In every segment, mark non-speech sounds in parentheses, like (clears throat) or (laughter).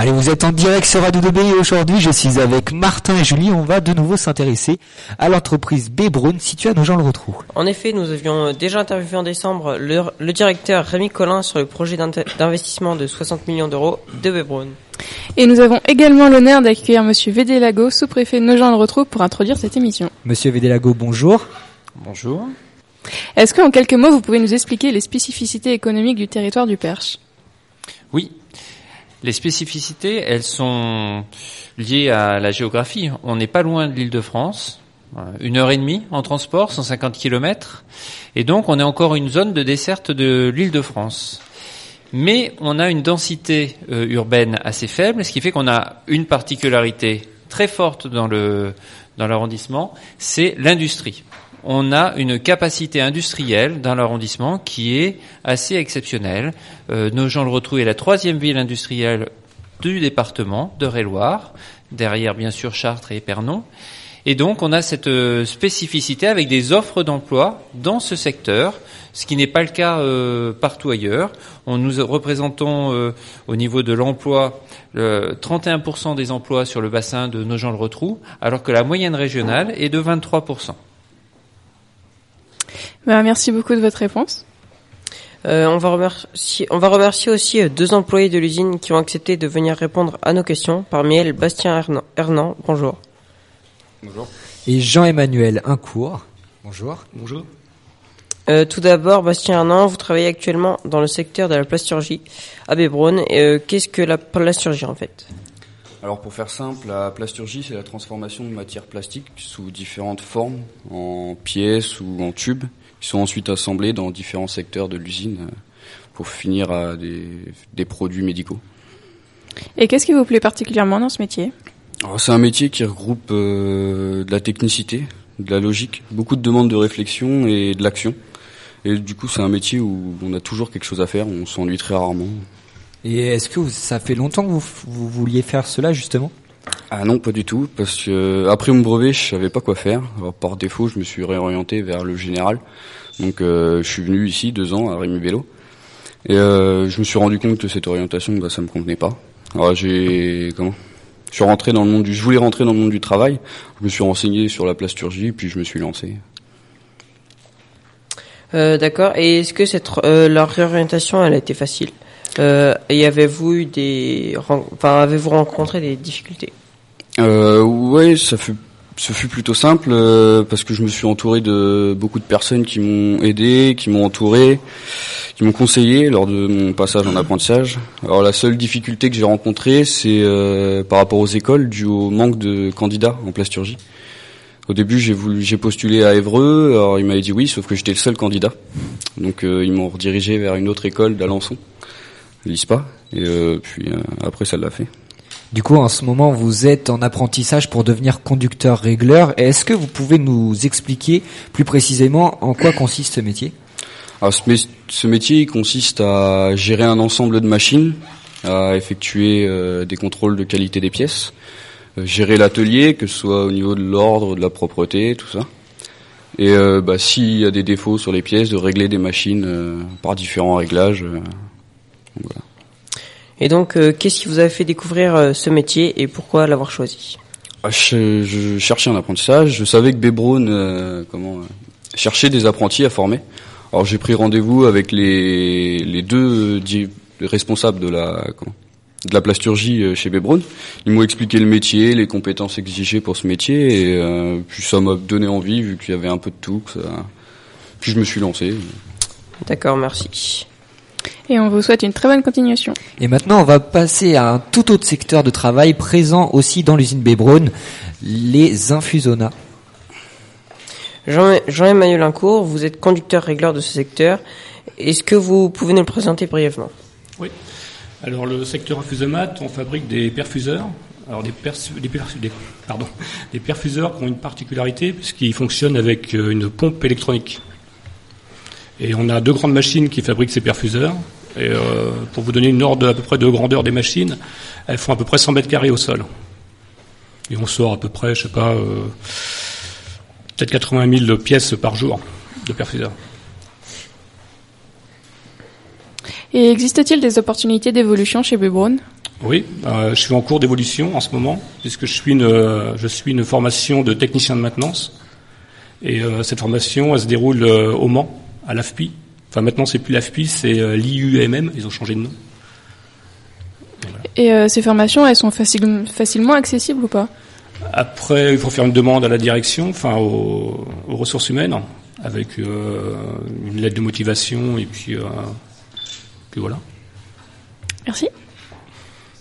Allez, vous êtes en direct sur Radio 2B et aujourd'hui je suis avec Martin et Julie. On va de nouveau s'intéresser à l'entreprise Bébroun située à Nogent-le-Rotrou. En effet, nous avions déjà interviewé en décembre le, le directeur Rémi Collin sur le projet d'investissement de 60 millions d'euros de Bébroun. Et nous avons également l'honneur d'accueillir Monsieur Védélago, sous-préfet de Nogent-le-Rotrou, pour introduire cette émission. Monsieur Védélago, bonjour. Bonjour. Est-ce qu'en quelques mots, vous pouvez nous expliquer les spécificités économiques du territoire du Perche? Oui. Les spécificités, elles sont liées à la géographie. On n'est pas loin de l'île de France. Voilà, Une heure et demie en transport, 150 kilomètres. Et donc, on est encore une zone de desserte de l'île de France. Mais on a une densité euh, urbaine assez faible, ce qui fait qu'on a une particularité très forte dans l'arrondissement, c'est l'industrie. On a une capacité industrielle dans l'arrondissement qui est assez exceptionnelle. Euh, Nogent-le-Rotrou est la troisième ville industrielle du département de Réloir, derrière bien sûr Chartres et Épernon. Et donc on a cette euh, spécificité avec des offres d'emploi dans ce secteur, ce qui n'est pas le cas euh, partout ailleurs. On nous représentons euh, au niveau de l'emploi le 31% des emplois sur le bassin de Nogent-le-Rotrou, alors que la moyenne régionale est de 23%. Ben, Merci beaucoup de votre réponse. Euh, on, va remercier, on va remercier aussi euh, deux employés de l'usine qui ont accepté de venir répondre à nos questions. Parmi elles, Bastien Hernan. Hernan, bonjour. Bonjour. Et Jean-Emmanuel Incourt. Bonjour. Bonjour. Euh, tout d'abord, Bastien Hernan, vous travaillez actuellement dans le secteur de la plasturgie à Bébronne. Euh, Qu'est-ce que la plasturgie en fait? Alors pour faire simple, la plasturgie, c'est la transformation de matières plastiques sous différentes formes, en pièces ou en tubes, qui sont ensuite assemblées dans différents secteurs de l'usine euh, pour finir à des, des produits médicaux. Et qu'est-ce qui vous plaît particulièrement dans ce métier? Alors, C'est un métier qui regroupe euh, de la technicité, de la logique, beaucoup de demandes de réflexion et de l'action. Et du coup, c'est un métier où on a toujours quelque chose à faire, on s'ennuie très rarement. Et est-ce que vous- ça fait longtemps que vous, vous vouliez faire cela justement? Ah non, pas du tout, parce que euh, après mon brevet, je savais pas quoi faire. Alors, par défaut, je me suis réorienté vers le général. Donc, euh, je suis venu ici deux ans à Rémi Vélo, et euh, je me suis rendu compte que cette orientation, bah, ça me convenait pas. Alors, j'ai comment? Je suis rentré dans le monde du. Je voulais rentrer dans le monde du travail. Je me suis renseigné sur la plasturgie, puis je me suis lancé. Euh, D'accord. Et est-ce que cette euh, leur réorientation, elle a été facile? Euh, Et avez-vous eu des, enfin, avez-vous rencontré des difficultés? Euh, ouais, ça fut, ce fut plutôt simple euh, parce que je me suis entouré de beaucoup de personnes qui m'ont aidé, qui m'ont entouré, qui m'ont conseillé lors de mon passage en apprentissage. Alors la seule difficulté que j'ai rencontrée, c'est euh, par rapport aux écoles, dû au manque de candidats en plasturgie. Au début, j'ai voulu, j'ai postulé à Évreux. Alors il m'avait dit oui, sauf que j'étais le seul candidat. Donc euh, ils m'ont redirigé vers une autre école d'Alençon, l'ISPA. Et euh, puis euh, après, ça l'a fait. Du coup, en ce moment, vous êtes en apprentissage pour devenir conducteur régleur. Est-ce que vous pouvez nous expliquer plus précisément en quoi consiste ce métier? Alors, ce, ce métier il consiste à gérer un ensemble de machines, à effectuer euh, des contrôles de qualité des pièces, euh, gérer l'atelier, que ce soit au niveau de l'ordre, de la propreté, tout ça. Et euh, bah, s'il y a des défauts sur les pièces, de régler des machines par différents réglages. Donc, voilà. Et donc, euh, qu'est-ce qui vous a fait découvrir euh, ce métier et pourquoi l'avoir choisi? Ah, Je, je cherchais un apprentissage. Je savais que Bebron euh, comment cherchait des apprentis à former. Alors j'ai pris rendez-vous avec les, les deux responsables de la comment, de la plasturgie chez Bebron. Ils m'ont expliqué le métier, les compétences exigées pour ce métier, et puis ça m'a donné envie vu qu'il y avait un peu de tout. ça- Puis je me suis lancé. D'accord, merci. Et on vous souhaite une très bonne continuation. Et maintenant, on va passer à un tout autre secteur de travail présent aussi dans l'usine Bébron, les infusona. Jean- Jean-Emmanuel Incourt, vous êtes conducteur régleur de ce secteur. Est-ce que vous pouvez nous le présenter brièvement? Oui. Alors le secteur infusomat, on fabrique des perfuseurs. Alors des, des- pardon, des perfuseurs qui ont une particularité puisqu'ils fonctionnent avec euh, une pompe électronique. Et on a deux grandes machines qui fabriquent ces perfuseurs. Et euh, pour vous donner une ordre à peu près de grandeur des machines, elles font à peu près 100 mètres carrés au sol. Et on sort à peu près, je sais pas, euh, peut-être 80 000 pièces par jour de perfuseurs. Et existe-t-il des opportunités d'évolution chez Bebron Oui, euh, je suis en cours d'évolution en ce moment, puisque je suis une, je suis une formation de technicien de maintenance. Et cette formation, elle se déroule au Mans, à l'AFPI. Enfin, maintenant, c'est plus l'AFPI, c'est euh, l'IUMM, ils ont changé de nom. Et euh, ces formations, elles sont facile- facilement accessibles ou pas? Après, il faut faire une demande à la direction, enfin aux, aux ressources humaines, avec euh, une lettre de motivation et puis, euh, puis voilà. Merci.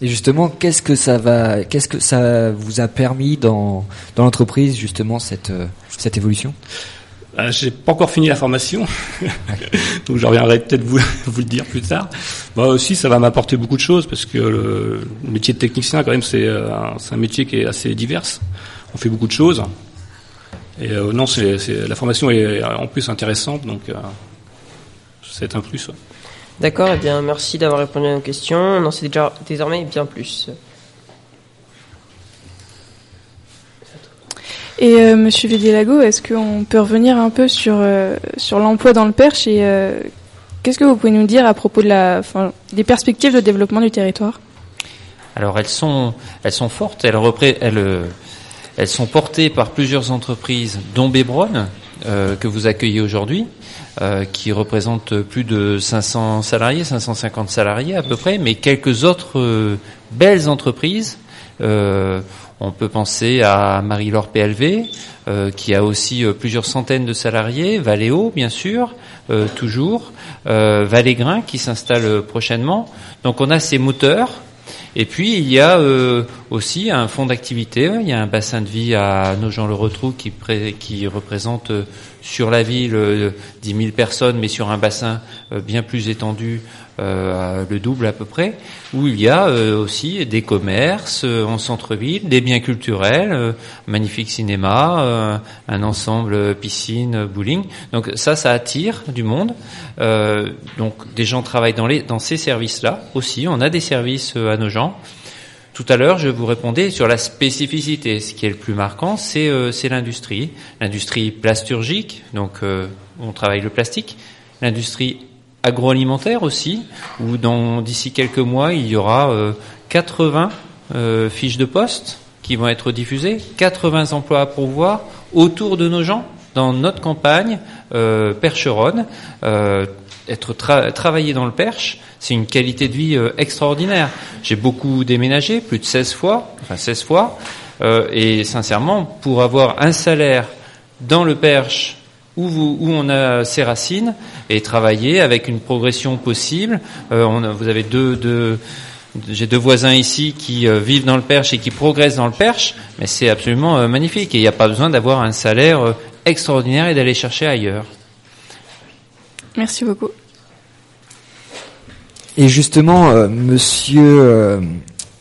Et justement, qu'est-ce que ça va, qu'est-ce que ça vous a permis dans dans l'entreprise justement cette cette évolution? Euh, J'ai pas encore fini la formation, (laughs) donc je reviendrai peut-être (laughs) vous, le dire plus tard. Bah aussi, ça va m'apporter beaucoup de choses parce que le, métier de technicien, quand même, c'est euh, un, c'est un métier qui est assez divers. On fait beaucoup de choses. Et euh, non, la formation est en plus intéressante, donc euh, c'est un plus. D'accord, eh bien merci d'avoir répondu à nos questions. On en sait déjà désormais bien plus. Et euh, Monsieur Védélago, est-ce qu'on peut revenir un peu sur euh, l'emploi dans le Perche et euh, qu'est-ce que vous pouvez nous dire à propos des perspectives de développement du territoire? Alors elles sont, elles sont fortes. Elles, sont portées par plusieurs entreprises, dont Bebron, euh, que vous accueillez aujourd'hui, qui représente plus de 500 salariés, 550 salariés à peu près, mais quelques autres belles entreprises. Euh, on peut penser à Marie-Laure PLV, euh, qui a aussi euh, plusieurs centaines de salariés, Valéo, bien sûr, toujours, Valégrin, qui s'installe prochainement. Donc on a ces moteurs. Et puis il y a euh, aussi un fonds d'activité, il y a un bassin de vie à Nogent-le-Rotrou qui, qui représente sur la ville euh, 10 000 personnes, mais sur un bassin euh, bien plus étendu, euh, le double à peu près, où il y a euh, aussi des commerces euh, en centre-ville, des biens culturels, euh, magnifique cinéma, euh, un ensemble euh, piscine, euh, bowling. Donc ça, ça attire du monde. Euh, donc des gens travaillent dans, les, dans ces services-là aussi. On a des services euh, à nos gens. Tout à l'heure, je vous répondais sur la spécificité. Ce qui est le plus marquant, c'est euh, l'industrie. L'industrie plasturgique, donc euh, on travaille le plastique. L'industrie agroalimentaire aussi, où d'ici quelques mois, il y aura euh, 80 euh, fiches de poste qui vont être diffusées, 80 emplois à pourvoir autour de nos gens dans notre campagne euh, percheronne. Euh, être tra- travailler dans le Perche, c'est une qualité de vie euh, extraordinaire. J'ai beaucoup déménagé, plus de 16 fois, enfin 16 fois, euh, et sincèrement, pour avoir un salaire dans le Perche où, on a ses racines et travailler avec une progression possible, euh, vous avez deux, deux j'ai deux voisins ici qui euh, vivent dans le Perche et qui progressent dans le Perche, mais c'est absolument euh, magnifique et il n'y a pas besoin d'avoir un salaire euh, extraordinaire et d'aller chercher ailleurs. Merci beaucoup. Et justement, euh, Monsieur, euh,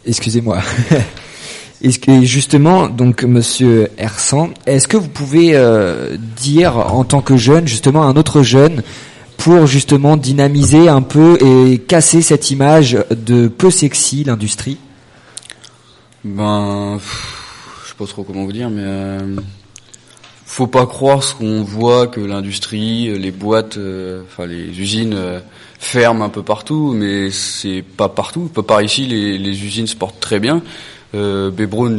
excusez-moi. (laughs) Est-ce que justement, donc Monsieur Hersan, est-ce que vous pouvez euh, dire en tant que jeune, justement, un autre jeune, pour justement dynamiser un peu et casser cette image de peu sexy l'industrie? Ben, pff, je sais pas trop comment vous dire, mais euh, faut pas croire ce qu'on voit que l'industrie, les boîtes, euh, enfin les usines euh, ferment un peu partout, mais c'est pas partout. Pas par ici, les, usines se portent très bien. Euh,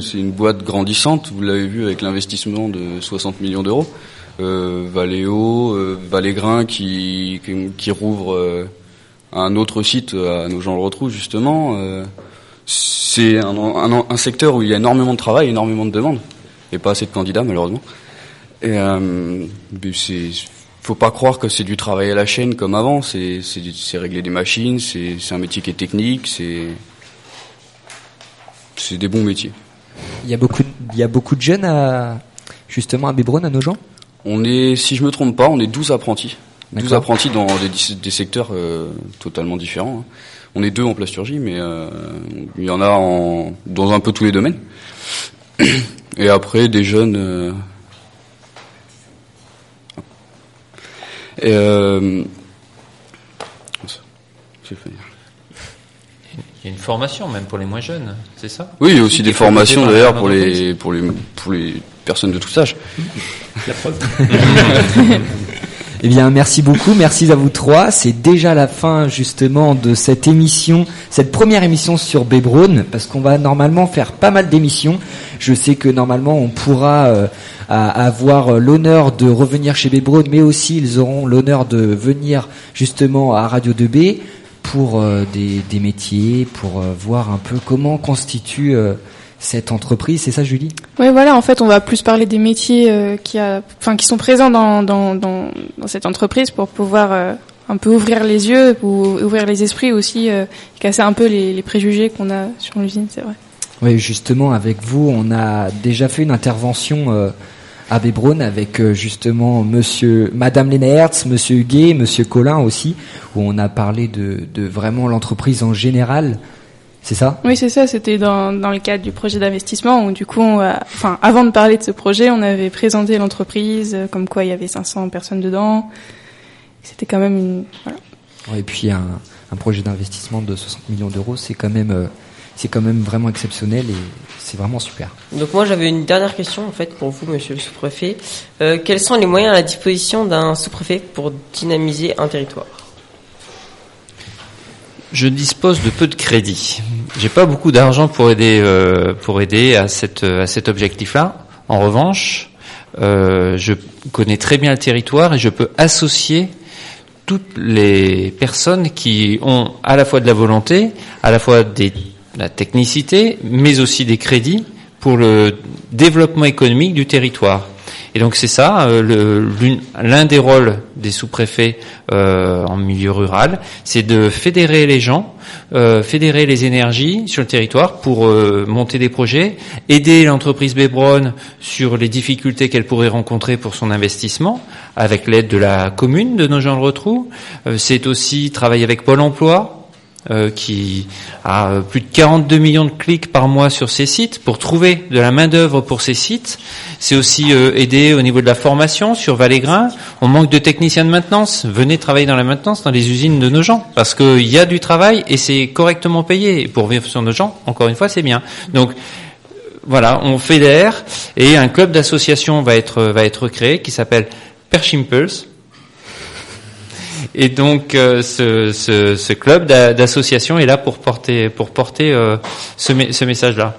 c'est une boîte grandissante. Vous l'avez vu avec l'investissement de 60 millions d'euros. Euh, Valeo, euh, Valégrin qui, qui, rouvre euh, un autre site à nos gens le retrouvent justement. Euh, c'est un, un, un secteur où il y a énormément de travail, énormément de demandes, et pas assez de candidats malheureusement. Et euh, c'est, faut pas croire que c'est du travail à la chaîne comme avant. C'est, c'est, c'est régler des machines, c'est, c'est un métier qui est technique, c'est, c'est des bons métiers. Il y a beaucoup, il y a beaucoup de jeunes à justement à Bébron, à nos gens. On est, si je me trompe pas, on est 12 apprentis. 12 D'accord. apprentis dans des, des secteurs euh, totalement différents. hein. On est deux en plasturgie, mais euh, il y en a en, dans un peu tous les domaines. (clears throat) Et après, des jeunes... euh, Et euh. Il y a une formation même pour les moins jeunes, c'est ça? Oui, il y a aussi des formations d'ailleurs pour les, pour les pour les personnes de tout âge. La preuve. (laughs) Eh bien, merci beaucoup, merci à vous trois. C'est déjà la fin justement de cette émission, cette première émission sur Bebron, parce qu'on va normalement faire pas mal d'émissions. Je sais que normalement on pourra euh, avoir l'honneur de revenir chez Bebron, mais aussi ils auront l'honneur de venir justement à Radio 2B pour euh, des, métiers, pour euh, voir un peu comment constitue cette entreprise, c'est ça Julie? Oui, voilà, en fait, on va plus parler des métiers euh, qui, a, enfin, qui sont présents dans, dans, dans, dans cette entreprise pour pouvoir euh, un peu ouvrir les yeux, ou ouvrir les esprits aussi, euh, casser un peu les, les préjugés qu'on a sur l'usine, c'est vrai. Oui, justement, avec vous, on a déjà fait une intervention à Bébron avec justement Monsieur, Madame Lenaertz, Monsieur Huguet, Monsieur Collin aussi, où on a parlé de, de vraiment l'entreprise en général. C'est ça? Oui, c'est ça. C'était dans, dans le cadre du projet d'investissement où du coup, on enfin, avant de parler de ce projet, on avait présenté l'entreprise, euh, comme quoi il y avait 500 personnes dedans. C'était quand même une. Voilà. et puis un, un projet d'investissement de 60 millions d'euros, c'est quand même, euh, c'est quand même vraiment exceptionnel et c'est vraiment super. Donc moi, j'avais une dernière question en fait pour vous, Monsieur le sous-préfet. Euh, quels sont les moyens à la disposition d'un sous-préfet pour dynamiser un territoire? Je dispose de peu de crédit. J'ai pas beaucoup d'argent pour aider euh, pour aider à cette à cet objectif-là. En revanche, euh, je connais très bien le territoire et je peux associer toutes les personnes qui ont à la fois de la volonté, à la fois des, la technicité, mais aussi des crédits pour le développement économique du territoire. Et donc c'est ça, euh, l'un des rôles des sous-préfets euh, en milieu rural, c'est de fédérer les gens, euh, fédérer les énergies sur le territoire pour monter des projets, aider l'entreprise Bebron sur les difficultés qu'elle pourrait rencontrer pour son investissement, avec l'aide de la commune de nos gens le retrou. c'est aussi travailler avec Pôle Emploi euh, qui a euh, plus de 42 millions de clics par mois sur ses sites pour trouver de la main d'œuvre pour ces sites. C'est aussi euh, aider au niveau de la formation sur Valégrin. On manque de techniciens de maintenance. Venez travailler dans la maintenance dans les usines de nos gens parce qu'il y a du travail et c'est correctement payé. Et pour vivre sur nos gens, encore une fois, c'est bien. Donc voilà, on fédère et un club d'association va être va être créé qui s'appelle Perchimpulse et donc euh, ce, ce, ce, club d'association est là pour porter, pour porter euh, ce, ce message-là.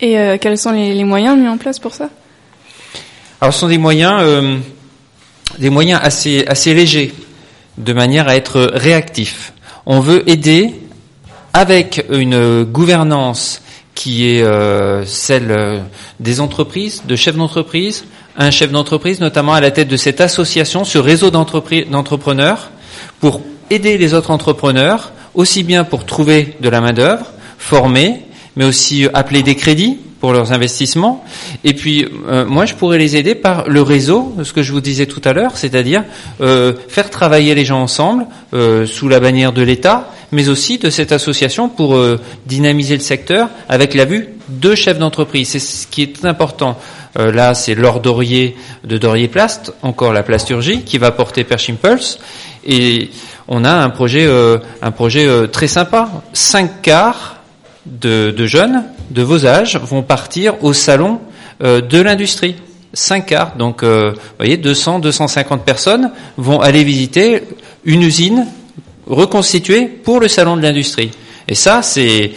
Et euh, quels sont les, les, moyens mis en place pour ça? Alors ce sont des moyens, des moyens assez, assez légers, de manière à être réactif. On veut aider avec une gouvernance qui est celle des entreprises, de chefs d'entreprise, un chef d'entreprise, notamment à la tête de cette association, ce réseau d'entrepreneurs, pour aider les autres entrepreneurs, aussi bien pour trouver de la main-d'œuvre, former, mais aussi euh, appeler des crédits pour leurs investissements. Et puis, euh, moi, je pourrais les aider par le réseau, ce que je vous disais tout à l'heure, c'est-à-dire euh, faire travailler les gens ensemble sous la bannière de l'État, mais aussi de cette association pour dynamiser le secteur avec la vue de chefs d'entreprise. C'est ce qui est important. Euh, là, c'est l'or Dorier de Dorier Plast, encore la plasturgie, qui va porter Perch Impulse. Et on a un projet, euh, un projet euh, très sympa. Cinq quarts de, de, jeunes de vos âges vont partir au salon de l'industrie. Cinq quarts, donc vous voyez, 200, 250 personnes vont aller visiter une usine reconstituée pour le salon de l'industrie. Et ça, c'est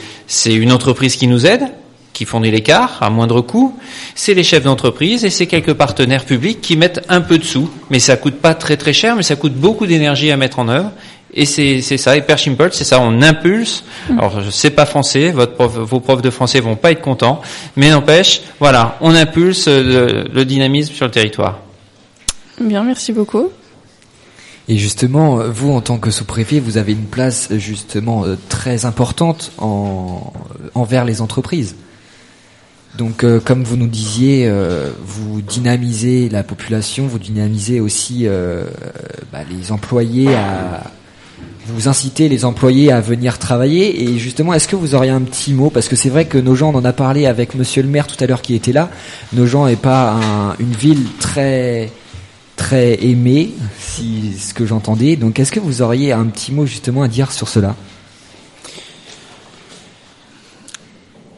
une entreprise qui nous aide, qui fournit l'écart à moindre coût, c'est les chefs d'entreprise et c'est quelques partenaires publics qui mettent un peu de sous. Mais ça coûte pas très très cher, mais ça coûte beaucoup d'énergie à mettre en œuvre. Et c'est ça, et Perch Impulse, c'est ça, on impulse. Mm. Alors, je sais pas français, votre prof, vos profs de français vont pas être contents, mais n'empêche, voilà, on impulse le, le dynamisme sur le territoire. Bien, merci beaucoup. Et justement, vous, en tant que sous-préfet, vous avez une place justement euh, très importante en, envers les entreprises. Donc, euh, comme vous nous disiez, euh, vous dynamisez la population, vous dynamisez aussi euh, bah, les employés à vous incitez les employés à venir travailler. Et justement, est-ce que vous auriez un petit mot? Parce que c'est vrai que nos gens, on en a parlé avec Monsieur le maire tout à l'heure qui était là. Nos gens n'est pas un, une ville très très aimée, si ce que j'entendais. Donc, est-ce que vous auriez un petit mot justement à dire sur cela?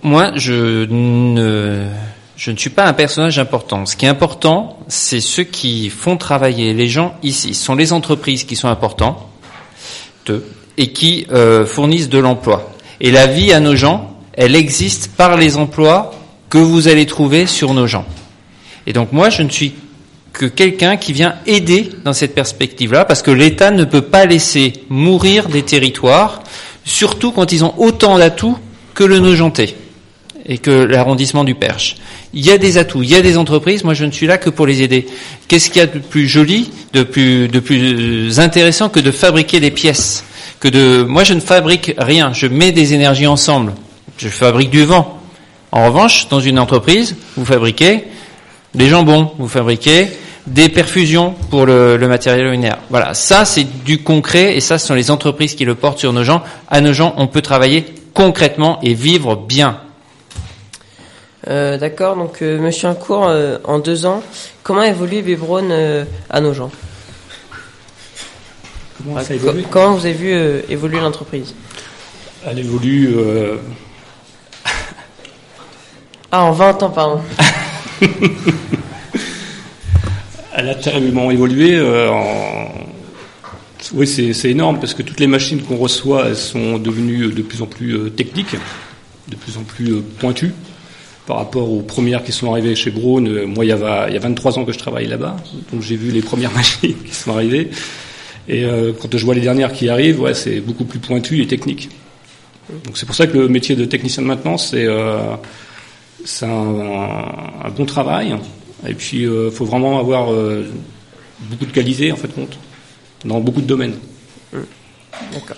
Moi, je ne suis pas un personnage important. Ce qui est important, c'est ceux qui font travailler les gens ici. Ce sont les entreprises qui sont importantes et qui euh, fournissent de l'emploi. Et la vie à nos gens, elle existe par les emplois que vous allez trouver sur nos gens. Et donc moi, je ne suis que quelqu'un qui vient aider dans cette perspective-là, parce que l'État ne peut pas laisser mourir des territoires, surtout quand ils ont autant d'atouts que le Nogentais et que l'arrondissement du Perche. Il y a des atouts, il y a des entreprises, moi je ne suis là que pour les aider. Qu'est-ce qu'il y a de plus joli, de plus, de plus intéressant que de fabriquer des pièces? Que de, Moi je ne fabrique rien, je mets des énergies ensemble. Je fabrique du vent. En revanche, dans une entreprise, vous fabriquez des jambons, vous fabriquez des perfusions pour le, le matériel lunaire. Voilà, ça c'est du concret et ça ce sont les entreprises qui le portent sur nos gens. À nos gens, on peut travailler concrètement et vivre bien. Euh, D'accord, donc euh, Monsieur Incourt, euh, en deux ans, comment évolue Vibron euh, à nos gens? Comment ça évolue? co- Comment vous avez vu évoluer l'entreprise? Elle évolue Ah, en 20 ans, pardon. (laughs) Elle a terriblement évolué. en... Oui, c'est c'est énorme parce que toutes les machines qu'on reçoit, elles sont devenues de plus en plus techniques, de plus en plus pointues par rapport aux premières qui sont arrivées chez Braun. Euh, Moi, il y, a 23 ans que je travaille là-bas, donc j'ai vu les premières (laughs) machines qui sont arrivées. Et euh, quand je vois les dernières qui arrivent, ouais, c'est beaucoup plus pointu et technique. Donc c'est pour ça que le métier de technicien de maintenance, c'est euh, un, bon travail. Et puis, il faut vraiment avoir beaucoup de qualité, en fait, compte, dans beaucoup de domaines. D'accord.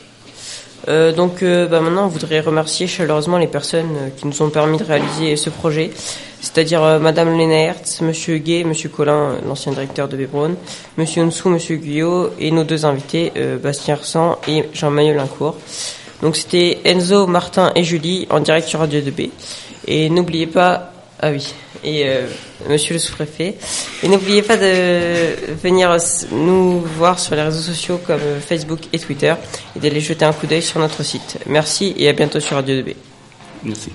Euh, donc euh, bah, maintenant, on voudrait remercier chaleureusement les personnes euh, qui nous ont permis de réaliser ce projet, c'est-à-dire euh, Madame Hertz, Monsieur Gay, Monsieur Collin, euh, l'ancien directeur de Bébron, Monsieur Onsou, Monsieur Guyot et nos deux invités, Bastien Ressant et Jean-Manuel Lincourt. Donc c'était Enzo, Martin et Julie en direct sur Radio 2B. Et n'oubliez pas, ah oui, et euh, Monsieur le sous-préfet, et n'oubliez pas de venir nous voir sur les réseaux sociaux comme Facebook et Twitter et d'aller jeter un coup d'œil sur notre site. Merci et à bientôt sur Radio 2B. Merci.